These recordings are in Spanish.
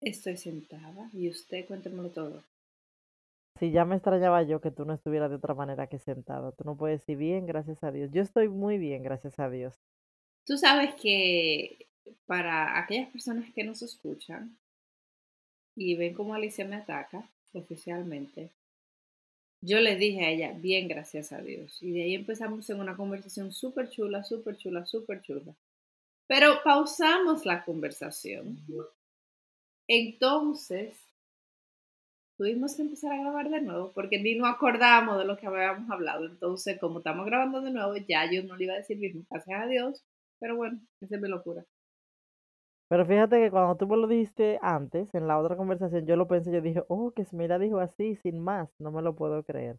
Estoy sentada y usted cuéntemelo todo. Si ya me extrañaba yo que tú no estuvieras de otra manera que sentado. Tú no puedes decir bien, gracias a Dios. Yo estoy muy bien, gracias a Dios. Tú sabes que para aquellas personas que nos escuchan y ven cómo Alicia me ataca oficialmente, yo le dije a ella, bien, gracias a Dios. Y de ahí empezamos en una conversación súper chula, súper chula, súper chula. Pero pausamos la conversación. Entonces, tuvimos que empezar a grabar de nuevo porque ni nos acordamos de lo que habíamos hablado. Entonces, como estamos grabando de nuevo, ya yo no le iba a decir bien, gracias a Dios, pero bueno, esa es mi locura. Pero fíjate que cuando tú me lo dijiste antes, en la otra conversación, yo lo pensé, yo dije, oh, que Smira dijo así, sin más, no me lo puedo creer.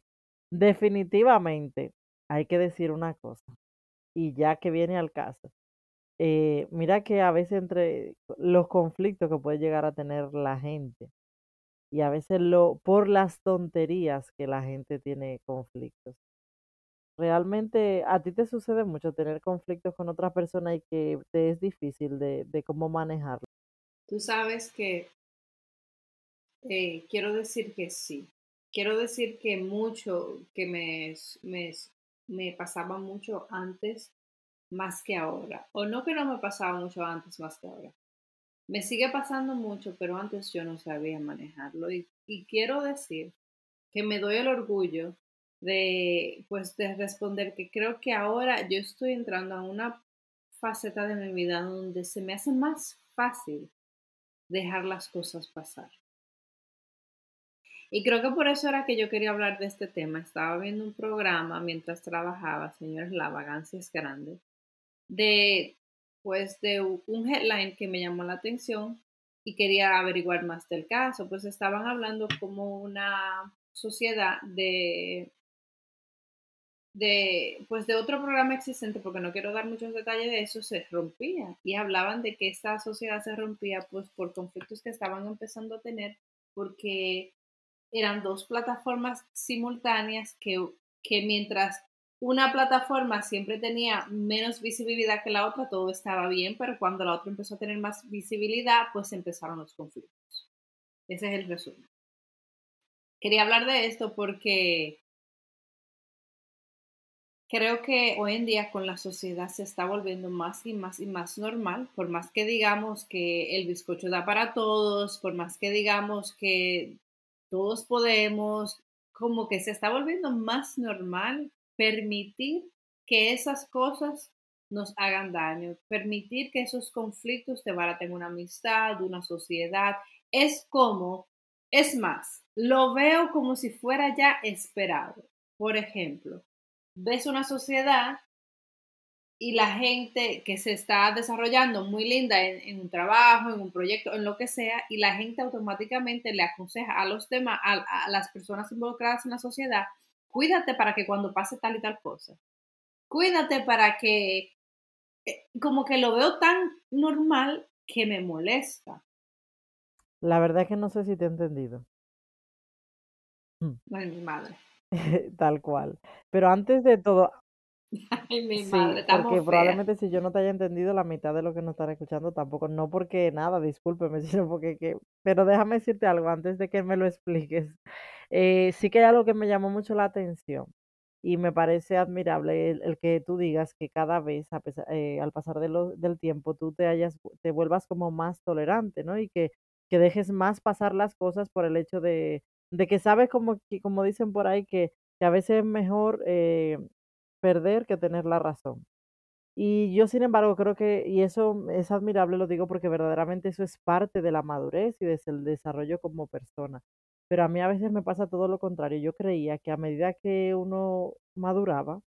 Definitivamente hay que decir una cosa, y ya que viene al caso, eh, mira que a veces entre los conflictos que puede llegar a tener la gente, y a veces lo por las tonterías que la gente tiene conflictos. Realmente a ti te sucede mucho tener conflictos con otra persona y que te es difícil de, de cómo manejarlo. Tú sabes que eh, quiero decir que sí. Quiero decir que mucho, que me, me, me pasaba mucho antes más que ahora. O no que no me pasaba mucho antes más que ahora. Me sigue pasando mucho, pero antes yo no sabía manejarlo. Y, quiero decir que me doy el orgullo de, pues, de responder que creo que ahora yo estoy entrando a una faceta de mi vida donde se me hace más fácil dejar las cosas pasar. Y creo que por eso era que yo quería hablar de este tema. Estaba viendo un programa mientras trabajaba, señores, la vagancia es grande, de pues de un headline que me llamó la atención y quería averiguar más del caso, pues estaban hablando como una sociedad de de pues de otro programa existente porque no quiero dar muchos detalles de eso se rompía. Y hablaban de que esta sociedad se rompía pues por conflictos que estaban empezando a tener porque eran dos plataformas simultáneas que, que mientras una plataforma siempre tenía menos visibilidad que la otra, todo estaba bien, pero cuando la otra empezó a tener más visibilidad, pues empezaron los conflictos. Ese es el resumen. Quería hablar de esto porque creo que hoy en día con la sociedad se está volviendo más y más y más normal, por más que digamos que el bizcocho da para todos, por más que digamos que todos podemos, como que se está volviendo más normal permitir que esas cosas nos hagan daño, permitir que esos conflictos te baraten una amistad, una sociedad. Es como, es más, lo veo como si fuera ya esperado. Por ejemplo, ves una sociedad y la gente que se está desarrollando muy linda en, un trabajo, en un proyecto, en lo que sea, y la gente automáticamente le aconseja a los demás, a las personas involucradas en la sociedad, cuídate para que cuando pase tal y tal cosa. Cuídate para que, eh, como que lo veo tan normal que me molesta. La verdad es que no sé si te he entendido. Ay, mi madre. Tal cual. Pero antes de todo, Ay, mi madre, porque probablemente si yo no te haya entendido la mitad de lo que nos están escuchando tampoco, no porque nada, discúlpeme, sino porque que, pero déjame decirte algo antes de que me lo expliques. Eh, sí que hay algo que me llamó mucho la atención y me parece admirable el, que tú digas que cada vez, eh, al pasar de del tiempo, tú te, hayas, te vuelvas como más tolerante, ¿no? Y que, que dejes más pasar las cosas por el hecho de, de que sabes como, como dicen por ahí, que, que a veces es mejor eh, perder que tener la razón. Y yo, sin embargo, creo que, y eso es admirable, lo digo porque verdaderamente eso es parte de la madurez y del desarrollo como persona. Pero a mí a veces me pasa todo lo contrario. Yo creía que a medida que uno maduraba,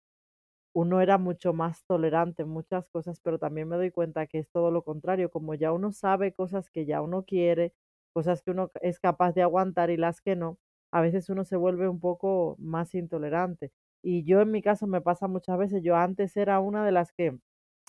uno era mucho más tolerante en muchas cosas, pero también me doy cuenta que es todo lo contrario. Como ya uno sabe cosas que ya uno quiere, cosas que uno es capaz de aguantar y las que no, a veces uno se vuelve un poco más intolerante. Y yo en mi caso me pasa muchas veces, yo antes era una de las que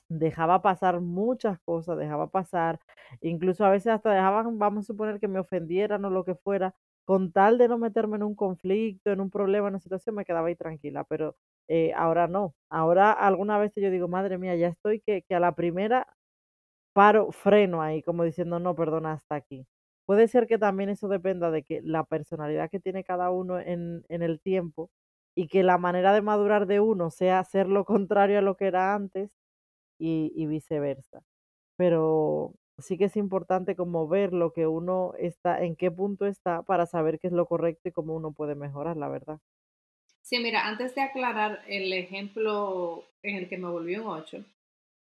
dejaba pasar muchas cosas, dejaba pasar, incluso a veces hasta dejaban, vamos a suponer que me ofendieran o lo que fuera, con tal de no meterme en un conflicto, en un problema, en una situación, me quedaba ahí tranquila, pero eh, ahora no, ahora alguna vez yo digo, madre mía, ya estoy que, a la primera paro, freno ahí, como diciendo, no, perdona, hasta aquí. Puede ser que también eso dependa de que la personalidad que tiene cada uno en, en el tiempo y que la manera de madurar de uno sea hacer lo contrario a lo que era antes y viceversa. Pero sí que es importante como ver lo que uno está, en qué punto está para saber qué es lo correcto y cómo uno puede mejorar, la verdad. Sí, mira, antes de aclarar el ejemplo en el que me volvió un 8,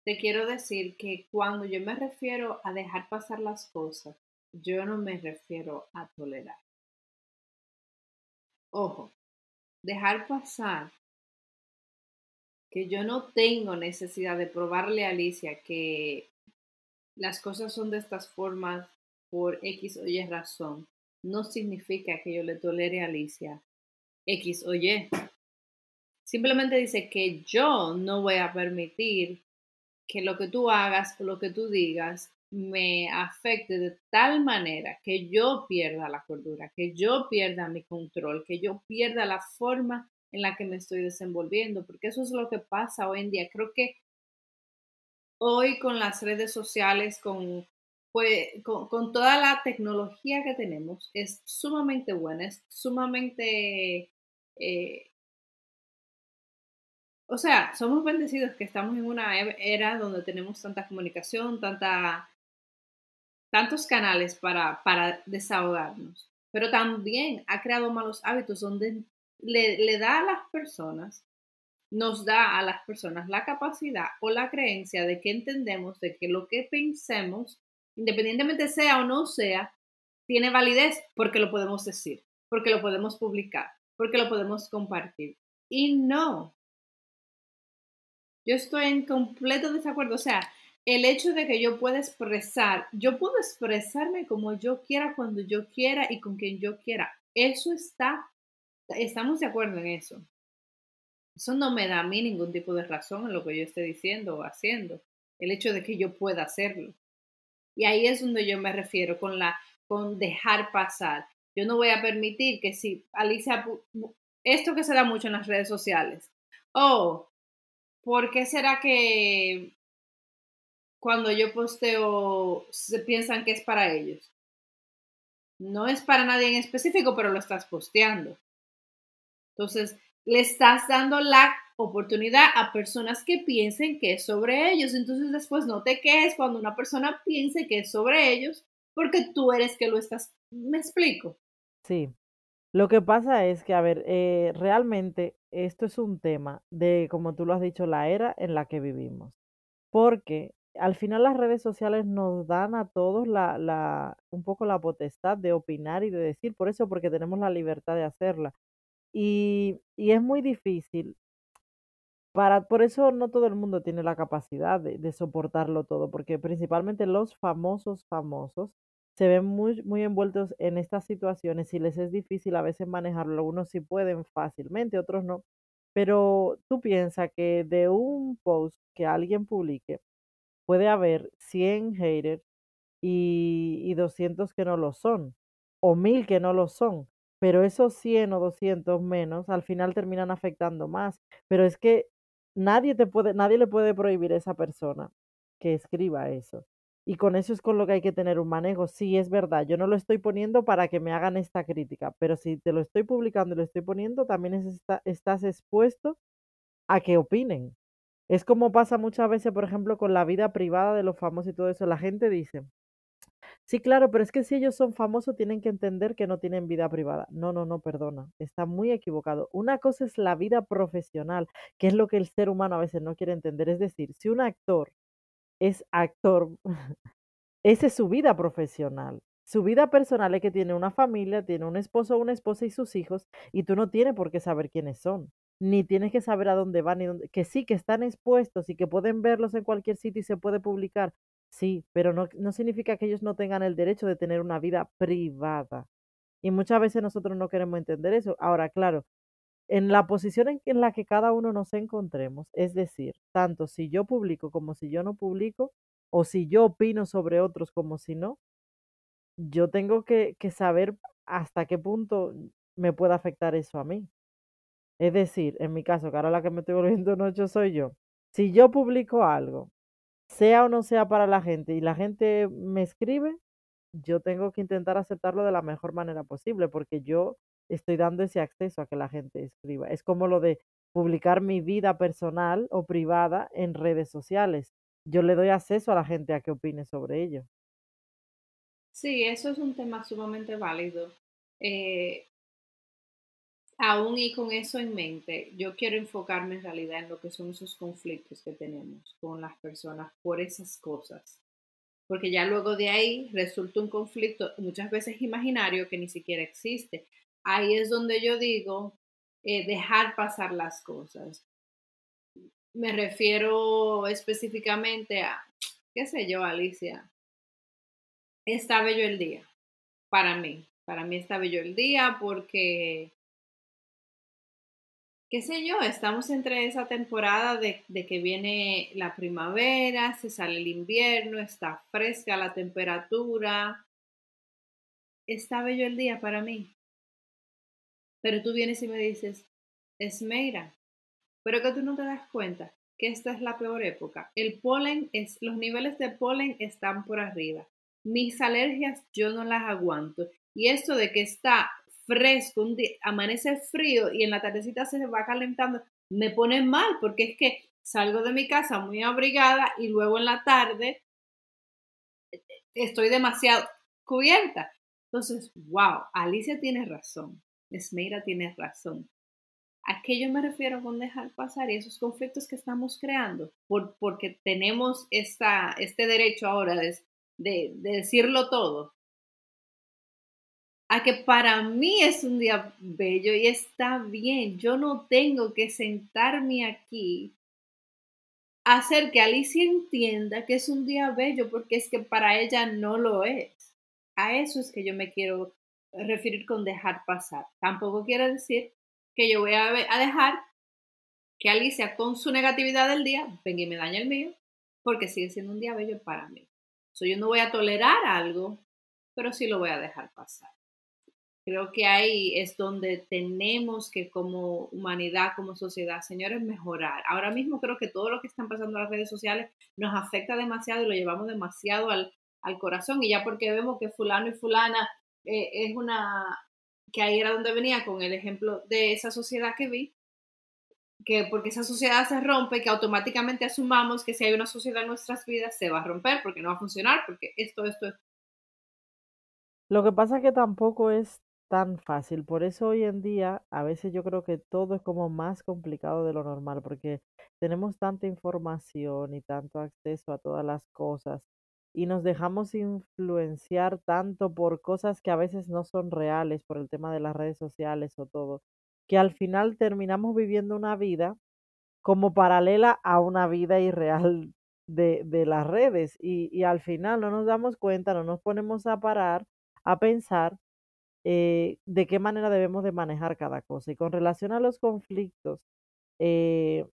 te quiero decir que cuando yo me refiero a dejar pasar las cosas, yo no me refiero a tolerar. Ojo, dejar pasar que yo no tengo necesidad de probarle a Alicia que las cosas son de estas formas por X o Y razón, no significa que yo le tolere a Alicia X o Y. Simplemente dice que yo no voy a permitir que lo que tú hagas o lo que tú digas me afecte de tal manera que yo pierda la cordura, que yo pierda mi control, que yo pierda la forma en la que me estoy desenvolviendo, porque eso es lo que pasa hoy en día. Creo que hoy con las redes sociales, con, pues, con, toda la tecnología que tenemos, es sumamente buena, es sumamente... Eh, o sea, somos bendecidos que estamos en una e, era donde tenemos tanta comunicación, tantos canales para, para desahogarnos, pero también ha creado malos hábitos donde le, da a las personas, nos da a las personas la capacidad o la creencia de que entendemos de que lo que pensemos, independientemente sea o no sea, tiene validez porque lo podemos decir, porque lo podemos publicar, porque lo podemos compartir. Y no. Yo estoy en completo desacuerdo. O sea, el hecho de que yo pueda expresar, yo puedo expresarme como yo quiera, cuando yo quiera y con quien yo quiera. Eso está Estamos de acuerdo en eso. Eso no me da a mí ningún tipo de razón en lo que yo esté diciendo o haciendo. El hecho de que yo pueda hacerlo. Y ahí es donde yo me refiero con la con dejar pasar. Yo no voy a permitir que si Alicia esto que se da mucho en las redes sociales. Oh, ¿por qué será que cuando yo posteo se piensan que es para ellos? No es para nadie en específico, pero lo estás posteando. Entonces, le estás dando la oportunidad a personas que piensen que es sobre ellos. Entonces, después no te quejes cuando una persona piense que es sobre ellos, porque tú eres que lo estás. ¿Me explico? Sí. Lo que pasa es que, a ver, eh, realmente esto es un tema de, como tú lo has dicho, la era en la que vivimos. Porque al final las redes sociales nos dan a todos la, la, un poco la potestad de opinar y de decir, por eso, porque tenemos la libertad de hacerla. Y, y es muy difícil. Para, por eso no todo el mundo tiene la capacidad de, soportarlo todo, porque principalmente los famosos famosos se ven muy, muy envueltos en estas situaciones y les es difícil a veces manejarlo. Algunos sí pueden fácilmente, otros no. Pero tú piensas que de un post que alguien publique puede haber 100 haters y, y 200 que no lo son, o 1000 que no lo son pero esos 100 o 200 menos al final terminan afectando más. Pero es que nadie, te puede, nadie le puede prohibir a esa persona que escriba eso. Y con eso es con lo que hay que tener un manejo. Sí, es verdad, yo no lo estoy poniendo para que me hagan esta crítica, pero si te lo estoy publicando y lo estoy poniendo, también estás expuesto a que opinen. Es como pasa muchas veces, por ejemplo, con la vida privada de los famosos y todo eso. La gente dice, Sí, claro, pero es que si ellos son famosos tienen que entender que no tienen vida privada. No, no, no, perdona, está muy equivocado. Una cosa es la vida profesional, que es lo que el ser humano a veces no quiere entender. Es decir, si un actor es actor, esa es su vida profesional. Su vida personal es que tiene una familia, tiene un esposo, una esposa y sus hijos, y tú no tienes por qué saber quiénes son, ni tienes que saber a dónde van, ni dónde, que sí, que están expuestos y que pueden verlos en cualquier sitio y se puede publicar, Sí, pero no, no significa que ellos no tengan el derecho de tener una vida privada. Y muchas veces nosotros no queremos entender eso. Ahora, claro, en la posición en, la que cada uno nos encontremos, es decir, tanto si yo publico como si yo no publico, o si yo opino sobre otros como si no, yo tengo que, que saber hasta qué punto me puede afectar eso a mí. Es decir, en mi caso, que ahora la que me estoy volviendo noche soy yo. Si yo publico algo, sea o no sea para la gente, y la gente me escribe, yo tengo que intentar aceptarlo de la mejor manera posible, porque yo estoy dando ese acceso a que la gente escriba. Es como lo de publicar mi vida personal o privada en redes sociales. Yo le doy acceso a la gente a que opine sobre ello. Sí, eso es un tema sumamente válido. Eh, aún y con eso en mente, yo quiero enfocarme en realidad en lo que son esos conflictos que tenemos con las personas por esas cosas. Porque ya luego de ahí resulta un conflicto muchas veces imaginario que ni siquiera existe. Ahí es donde yo digo eh, dejar pasar las cosas. Me refiero específicamente a, qué sé yo, Alicia, está bello el día, para mí. Para mí está bello el día porque qué sé yo, estamos entre esa temporada de, que viene la primavera, se sale el invierno, está fresca la temperatura. Está bello el día para mí. Pero tú vienes y me dices, Esmeira, pero que tú no te das cuenta que esta es la peor época. El polen es, los niveles de polen están por arriba. Mis alergias yo no las aguanto. Y esto de que está fresco, un día, amanece frío y en la tardecita se va calentando, me pone mal porque es que salgo de mi casa muy abrigada y luego en la tarde estoy demasiado cubierta. Entonces, wow, Alicia tiene razón, Esmeira tiene razón. ¿A qué yo me refiero con dejar pasar y esos conflictos que estamos creando? Por, porque tenemos esta, este derecho ahora de, de decirlo todo a que para mí es un día bello y está bien. Yo no tengo que sentarme aquí a hacer que Alicia entienda que es un día bello porque es que para ella no lo es. A eso es que yo me quiero referir con dejar pasar. Tampoco quiero decir que yo voy a, dejar que Alicia con su negatividad del día venga y me dañe el mío porque sigue siendo un día bello para mí. So, yo no voy a tolerar algo, pero sí lo voy a dejar pasar. Creo que ahí es donde tenemos que como humanidad, como sociedad, señores, mejorar. Ahora mismo creo que todo lo que están pasando en las redes sociales nos afecta demasiado y lo llevamos demasiado al, corazón. Y ya porque vemos que fulano y fulana eh, es una, que ahí era donde venía con el ejemplo de esa sociedad que vi, que porque esa sociedad se rompe, que automáticamente asumamos que si hay una sociedad en nuestras vidas se va a romper porque no va a funcionar, porque esto, esto, esto. Lo que pasa es que tampoco es tan fácil. Por eso hoy en día a veces yo creo que todo es como más complicado de lo normal, porque tenemos tanta información y tanto acceso a todas las cosas y nos dejamos influenciar tanto por cosas que a veces no son reales por el tema de las redes sociales o todo, que al final terminamos viviendo una vida como paralela a una vida irreal de, de las redes y, y al final no nos damos cuenta, no nos ponemos a parar a pensar eh, de qué manera debemos de manejar cada cosa. Y con relación a los conflictos, eh,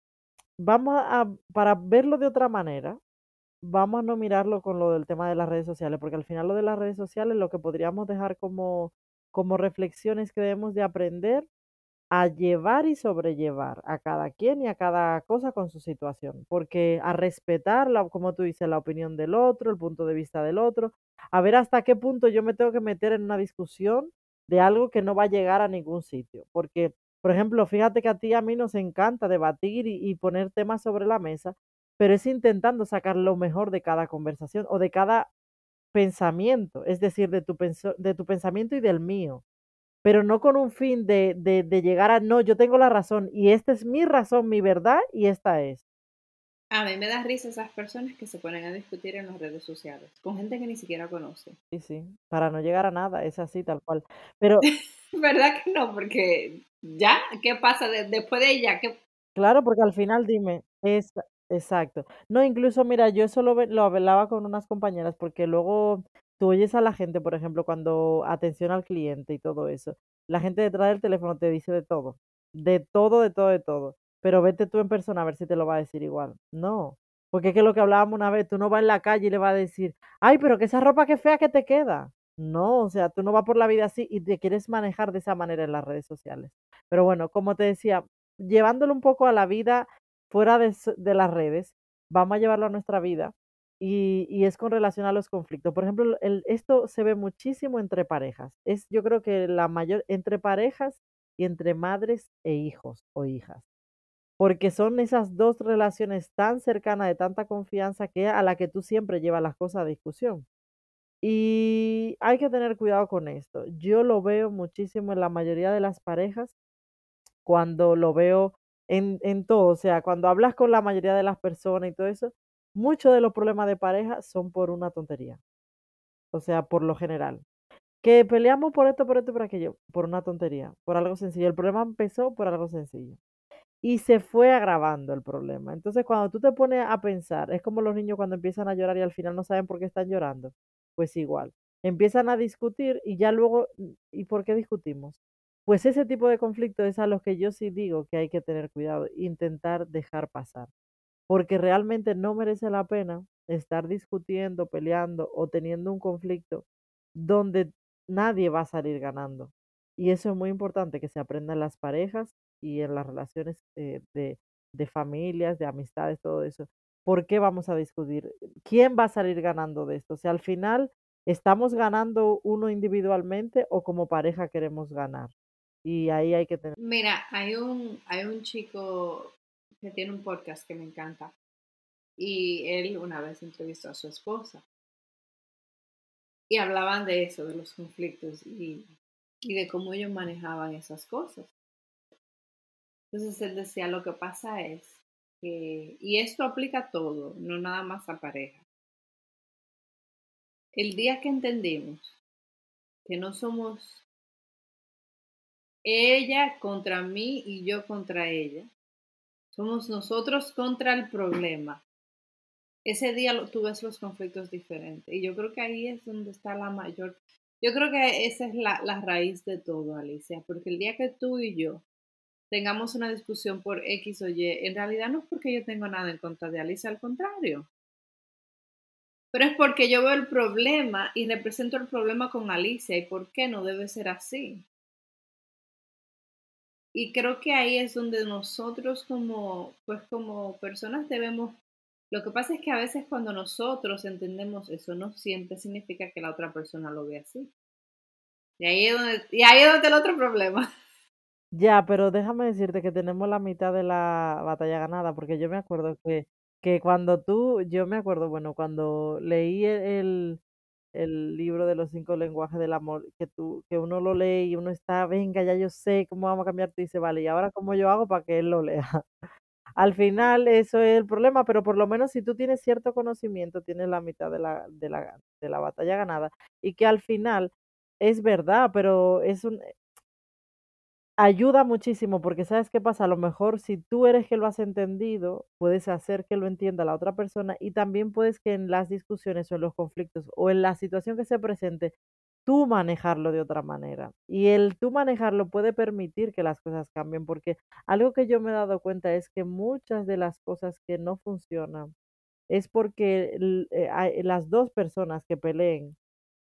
vamos a, para verlo de otra manera, vamos a no mirarlo con lo del tema de las redes sociales, porque al final lo de las redes sociales, lo que podríamos dejar como, como reflexiones que debemos de aprender a llevar y sobrellevar a cada quien y a cada cosa con su situación, porque a respetar, la, como tú dices, la opinión del otro, el punto de vista del otro, a ver hasta qué punto yo me tengo que meter en una discusión de algo que no va a llegar a ningún sitio. Porque, por ejemplo, fíjate que a ti y a mí nos encanta debatir y, poner temas sobre la mesa, pero es intentando sacar lo mejor de cada conversación o de cada pensamiento, es decir, de tu, de tu pensamiento y del mío, pero no con un fin de, de, de llegar a, no, yo tengo la razón y esta es mi razón, mi verdad y esta es. A mí me da risa esas personas que se ponen a discutir en las redes sociales con gente que ni siquiera conoce. Sí, sí, para no llegar a nada, es así tal cual. Pero ¿verdad que no? Porque ya, ¿qué pasa después de ella? ¿Qué... Claro, porque al final dime, es Exacto. No, incluso, mira, yo eso lo, lo hablaba con unas compañeras porque luego tú oyes a la gente, por ejemplo, cuando atención al cliente y todo eso, la gente detrás del teléfono te dice de todo, de todo, de todo, de todo, pero vete tú en persona a ver si te lo va a decir igual. No, porque es que lo que hablábamos una vez, tú no vas en la calle y le vas a decir, ay, pero que esa ropa que fea que te queda. No, o sea, tú no vas por la vida así y te quieres manejar de esa manera en las redes sociales. Pero bueno, como te decía, llevándolo un poco a la vida fuera de, las redes, vamos a llevarlo a nuestra vida y, es con relación a los conflictos. Por ejemplo, esto se ve muchísimo entre parejas. Es, yo creo que la mayor, entre parejas y entre madres e hijos o hijas, porque son esas dos relaciones tan cercanas de tanta confianza que a la que tú siempre llevas las cosas a discusión. Y hay que tener cuidado con esto. Yo lo veo muchísimo en la mayoría de las parejas cuando lo veo en, en todo, o sea, cuando hablas con la mayoría de las personas y todo eso, muchos de los problemas de pareja son por una tontería, o sea, por lo general. Que peleamos por esto, por esto, por aquello, por una tontería, por algo sencillo. El problema empezó por algo sencillo y se fue agravando el problema. Entonces, cuando tú te pones a pensar, es como los niños cuando empiezan a llorar y al final no saben por qué están llorando. Pues igual, empiezan a discutir y ya luego, "Mm, ¿y por qué discutimos? Pues ese tipo de conflicto es a los que yo sí digo que hay que tener cuidado, intentar dejar pasar porque realmente no merece la pena estar discutiendo, peleando o teniendo un conflicto donde nadie va a salir ganando. Y eso es muy importante que se aprenda en las parejas y en las relaciones eh, de, de familias, de amistades, todo eso. ¿Por qué vamos a discutir? ¿Quién va a salir ganando de esto? O sea, al final, ¿estamos ganando uno individualmente o como pareja queremos ganar? Y ahí hay que tener... Mira, hay un, hay un chico que tiene un podcast que me encanta y él una vez entrevistó a su esposa y hablaban de eso, de los conflictos y, y de cómo ellos manejaban esas cosas. Entonces él decía, lo que pasa es que, y esto aplica a todo, no nada más a pareja. El día que entendimos que no somos ella contra mí y yo contra ella, somos nosotros contra el problema. Ese día tú ves los conflictos diferentes. Y yo creo que ahí es donde está la mayor. Yo creo que esa es la, la raíz de todo, Alicia. Porque el día que tú y yo tengamos una discusión por X o Y, en realidad no es porque yo tengo nada en contra de Alicia, al contrario. Pero es porque yo veo el problema y represento el problema con Alicia y por qué no debe ser así. Y creo que ahí es donde nosotros como, pues como personas debemos, lo que pasa es que a veces cuando nosotros entendemos eso, no siempre significa que la otra persona lo ve así. Y ahí es donde, y ahí es donde el otro problema. Ya, pero déjame decirte que tenemos la mitad de la batalla ganada, porque yo me acuerdo que, que cuando tú, yo me acuerdo, bueno, cuando leí e- el, el libro de los cinco lenguajes del amor, que tú, que uno lo lee y uno está, venga, ya yo sé cómo vamos a cambiar, tú dices, vale, ¿y ahora cómo yo hago para que él lo lea? Al final, eso es el problema, pero por lo menos si tú tienes cierto conocimiento, tienes la mitad de la, de la, de la batalla ganada, y que al final es verdad, pero es un, Ayuda muchísimo porque sabes qué pasa, a lo mejor si tú eres que lo has entendido, puedes hacer que lo entienda la otra persona y también puedes que en las discusiones o en los conflictos o en la situación que se presente, tú manejarlo de otra manera. Y el tú manejarlo puede permitir que las cosas cambien porque algo que yo me he dado cuenta es que muchas de las cosas que no funcionan es porque eh, las dos personas que peleen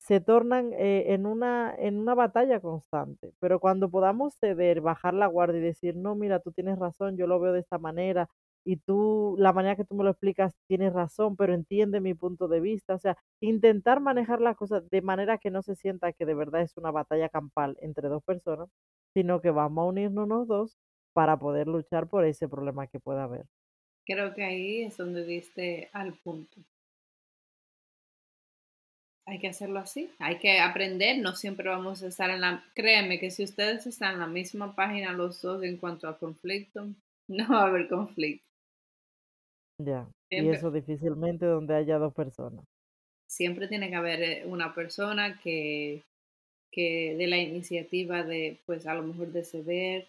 se tornan eh, en una, en una batalla constante. Pero cuando podamos ceder, bajar la guardia y decir, no, mira, tú tienes razón, yo lo veo de esta manera, y tú, la manera que tú me lo explicas, tienes razón, pero entiende mi punto de vista. O sea, intentar manejar las cosas de manera que no se sienta que de verdad es una batalla campal entre dos personas, sino que vamos a unirnos los dos para poder luchar por ese problema que pueda haber. Creo que ahí es donde diste al punto. Hay que hacerlo así, hay que aprender, no siempre vamos a estar en la... Créeme que si ustedes están en la misma página los dos en cuanto a conflicto, no va a haber conflicto. Ya, y eso difícilmente donde haya dos personas. siempre tiene que haber eh, una persona que, que dé la iniciativa de, pues a lo mejor de ceder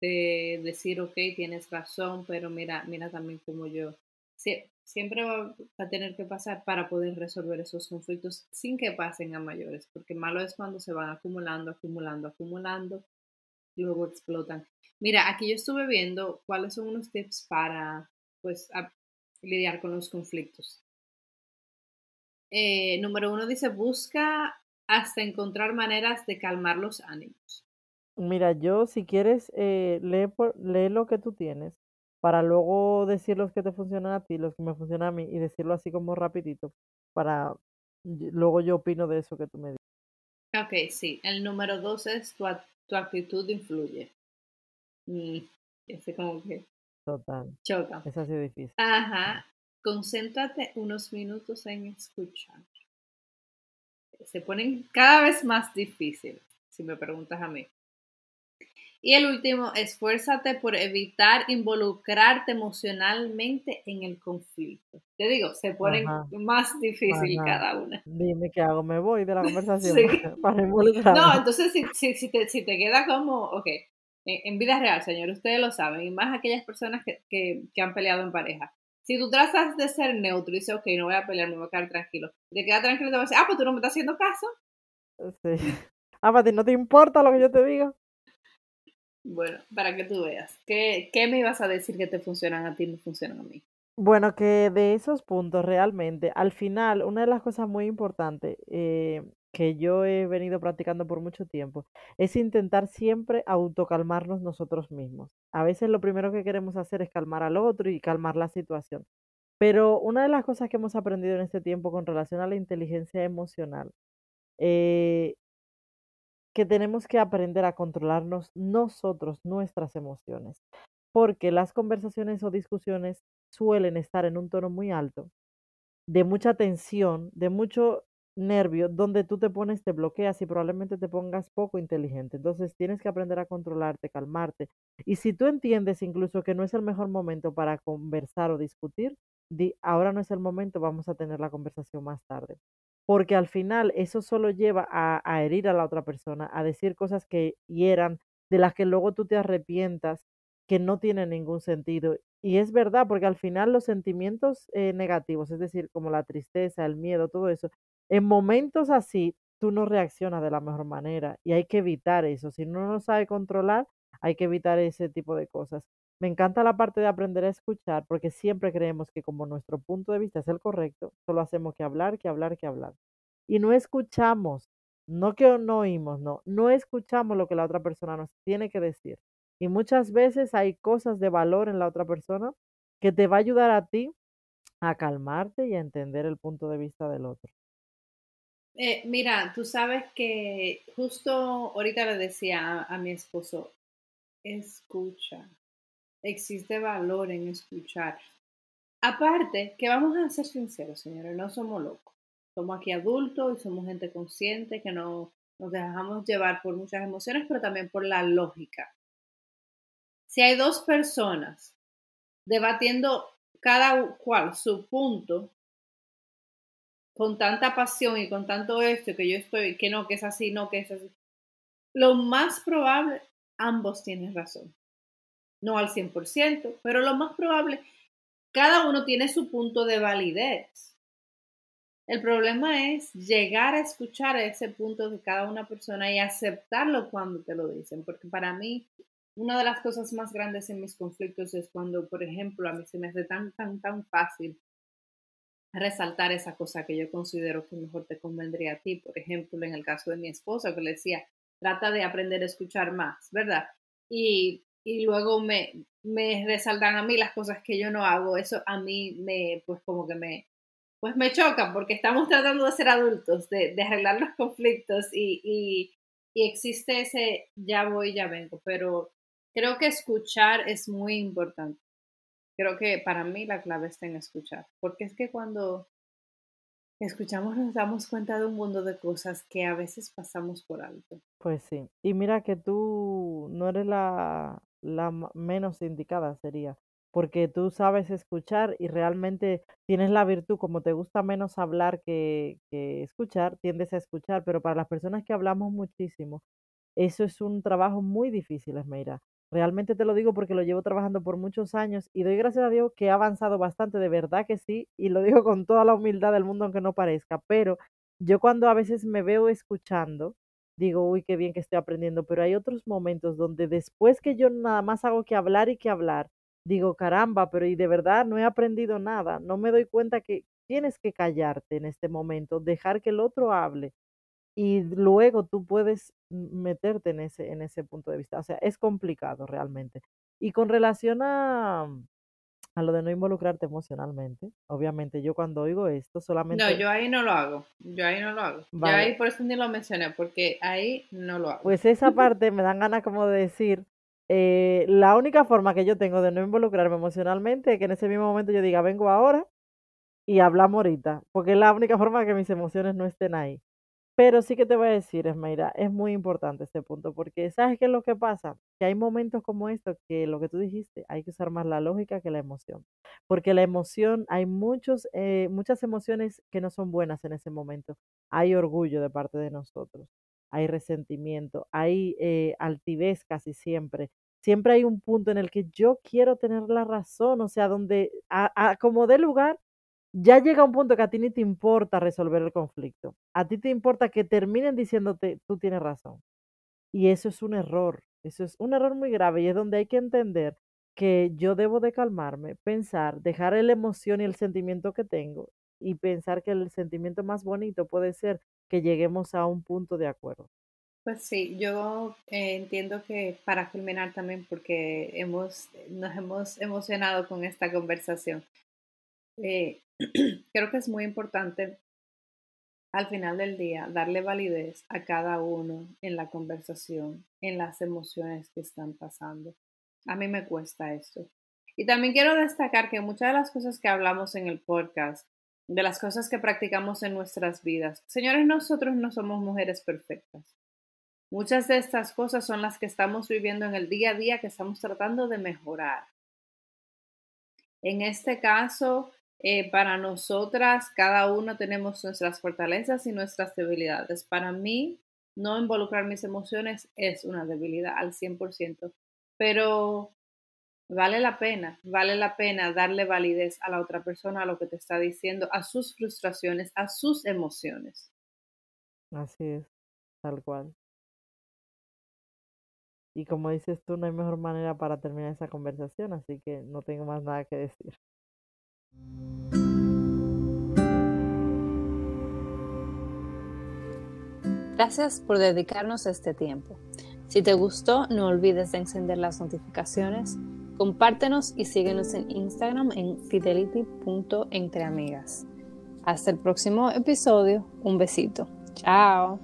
de decir, ok, tienes razón, pero mira, mira también como yo. Siempre va a tener que pasar para poder resolver esos conflictos sin que pasen a mayores, porque malo es cuando se van acumulando, acumulando, acumulando, y luego explotan. Mira, aquí yo estuve viendo cuáles son unos tips para, pues, lidiar con los conflictos. Eh, número uno dice, busca hasta encontrar maneras de calmar los ánimos. Mira, yo si quieres, eh, lee, lee lo que tú tienes para luego decir los que te funcionan a ti, los que me funcionan a mí y decirlo así como rapidito para luego yo opino de eso que tú me dices. Ok, sí. El número dos es tu, tu actitud influye. Mm, ese como que Total. choca. Es así difícil. Ajá. Concéntrate unos minutos en escuchar. Se ponen cada vez más difíciles, si me preguntas a mí. Y el último, esfuérzate por evitar involucrarte emocionalmente en el conflicto. Te digo, se ponen más difícil cada una. Dime qué hago, me voy de la conversación para involucrarme. No, entonces si, si, te, si te queda como, ok, en, vida real, señor, ustedes lo saben, y más aquellas personas que, que, que, han peleado en pareja. Si tú tratas de ser neutro y dices, ok, no voy a pelear, me voy a quedar tranquilo, te queda tranquilo, te vas a decir, ah, pues tú no me estás haciendo caso. Sí. Ah, para no te importa lo que yo te diga. Bueno, para que tú veas. ¿Qué, ¿Qué me ibas a decir que te funcionan a ti y me funcionan a mí? Bueno, que de esos puntos realmente, al final, una de las cosas muy importantes eh, que yo he venido practicando por mucho tiempo es intentar siempre autocalmarnos nosotros mismos. A veces lo primero que queremos hacer es calmar al otro y calmar la situación. Pero una de las cosas que hemos aprendido en este tiempo con relación a la inteligencia emocional eh, que tenemos que aprender a controlarnos nosotros, nuestras emociones, porque las conversaciones o discusiones suelen estar en un tono muy alto, de mucha tensión, de mucho nervio, donde tú te pones, te bloqueas y probablemente te pongas poco inteligente. Entonces tienes que aprender a controlarte, calmarte. Y si tú entiendes incluso que no es el mejor momento para conversar o discutir, di, ahora no es el momento, vamos a tener la conversación más tarde porque al final eso solo lleva a, herir a la otra persona, a decir cosas que hieran, de las que luego tú te arrepientas, que no tienen ningún sentido. Y es verdad, porque al final los sentimientos eh, negativos, es decir, como la tristeza, el miedo, todo eso, en momentos así tú no reaccionas de la mejor manera y hay que evitar eso. Si no lo sabe controlar, hay que evitar ese tipo de cosas. Me encanta la parte de aprender a escuchar porque siempre creemos que como nuestro punto de vista es el correcto, solo hacemos que hablar, que hablar, que hablar. Y no escuchamos, no que no oímos, no, no escuchamos lo que la otra persona nos tiene que decir. Y muchas veces hay cosas de valor en la otra persona que te va a ayudar a ti a calmarte y a entender el punto de vista del otro. Eh, mira, tú sabes que justo ahorita le decía a mi esposo, escucha, existe valor en escuchar. Aparte, que vamos a ser sinceros, señores, no somos locos. Somos aquí adultos y somos gente consciente que no nos dejamos llevar por muchas emociones, pero también por la lógica. Si hay dos personas debatiendo cada cual su punto con tanta pasión y con tanto esto que yo estoy, que no, que es así, no, que es así, lo más probable, ambos tienen razón no al 100%, pero lo más probable, cada uno tiene su punto de validez. El problema es llegar a escuchar ese punto de cada una persona y aceptarlo cuando te lo dicen, porque para mí una de las cosas más grandes en mis conflictos es cuando, por ejemplo, a mí se me hace tan, tan, tan fácil resaltar esa cosa que yo considero que mejor te convendría a ti. Por ejemplo, en el caso de mi esposa, que le decía, trata de aprender a escuchar más, ¿verdad? Y y luego me, me resaltan a mí las cosas que yo no hago, eso a mí me, pues como que me, pues me choca porque estamos tratando de ser adultos, de, de arreglar los conflictos y, y, y, existe ese ya voy, ya vengo, pero creo que escuchar es muy importante. Creo que para mí la clave está en escuchar, porque es que cuando escuchamos nos damos cuenta de un mundo de cosas que a veces pasamos por alto. Pues sí, y mira que tú no eres la, la menos indicada sería, porque tú sabes escuchar y realmente tienes la virtud, como te gusta menos hablar que, que escuchar, tiendes a escuchar, pero para las personas que hablamos muchísimo, eso es un trabajo muy difícil, Esmeira, Realmente te lo digo porque lo llevo trabajando por muchos años y doy gracias a Dios que he avanzado bastante, de verdad que sí, y lo digo con toda la humildad del mundo aunque no parezca, pero yo cuando a veces me veo escuchando, digo, uy, qué bien que estoy aprendiendo, pero hay otros momentos donde después que yo nada más hago que hablar y que hablar, digo, caramba, pero y de verdad no he aprendido nada, no me doy cuenta que tienes que callarte en este momento, dejar que el otro hable y luego tú puedes meterte en ese, en ese punto de vista. O sea, es complicado realmente. Y con relación a, a lo de no involucrarte emocionalmente, obviamente yo cuando oigo esto solamente... No, yo ahí no lo hago, yo ahí no lo hago. Yo ahí por eso ni lo mencioné, porque ahí no lo hago. Pues esa parte me dan ganas como de decir, eh, la única forma que yo tengo de no involucrarme emocionalmente es que en ese mismo momento yo diga, vengo ahora y hablamos ahorita, porque es la única forma que mis emociones no estén ahí. Pero sí que te voy a decir, Esmeira, es muy importante este punto, porque ¿sabes qué es lo que pasa? Que hay momentos como estos que lo que tú dijiste, hay que usar más la lógica que la emoción. Porque la emoción, hay muchos, eh, muchas emociones que no son buenas en ese momento. Hay orgullo de parte de nosotros, hay resentimiento, hay eh, altivez casi siempre. Siempre hay un punto en el que yo quiero tener la razón, o sea, donde como dé lugar ya llega un punto que a ti ni te importa resolver el conflicto. A ti te importa que terminen diciéndote, tú tienes razón. Y eso es un error. Eso es un error muy grave y es donde hay que entender que yo debo de calmarme, pensar, dejar la emoción y el sentimiento que tengo y pensar que el sentimiento más bonito puede ser que lleguemos a un punto de acuerdo. Pues sí, yo eh, entiendo que para culminar también, porque hemos, nos hemos emocionado con esta conversación, eh, creo que es muy importante al final del día darle validez a cada uno en la conversación, en las emociones que están pasando. A mí me cuesta esto. Y también quiero destacar que muchas de las cosas que hablamos en el podcast, de las cosas que practicamos en nuestras vidas, señores, nosotros no somos mujeres perfectas. Muchas de estas cosas son las que estamos viviendo en el día a día, que estamos tratando de mejorar. En este caso, eh, para nosotras, cada uno tenemos nuestras fortalezas y nuestras debilidades. Para mí, no involucrar mis emociones es una debilidad al 100%, pero vale la pena, vale la pena darle validez a la otra persona, a lo que te está diciendo, a sus frustraciones, a sus emociones. Así es, tal cual. Y como dices tú, no hay mejor manera para terminar esa conversación, así que no tengo más nada que decir. Gracias por dedicarnos este tiempo. Si te gustó, no olvides de encender las notificaciones, compártenos y síguenos en Instagram en fidelity.entreamigas. Hasta el próximo episodio. Un besito. Chao.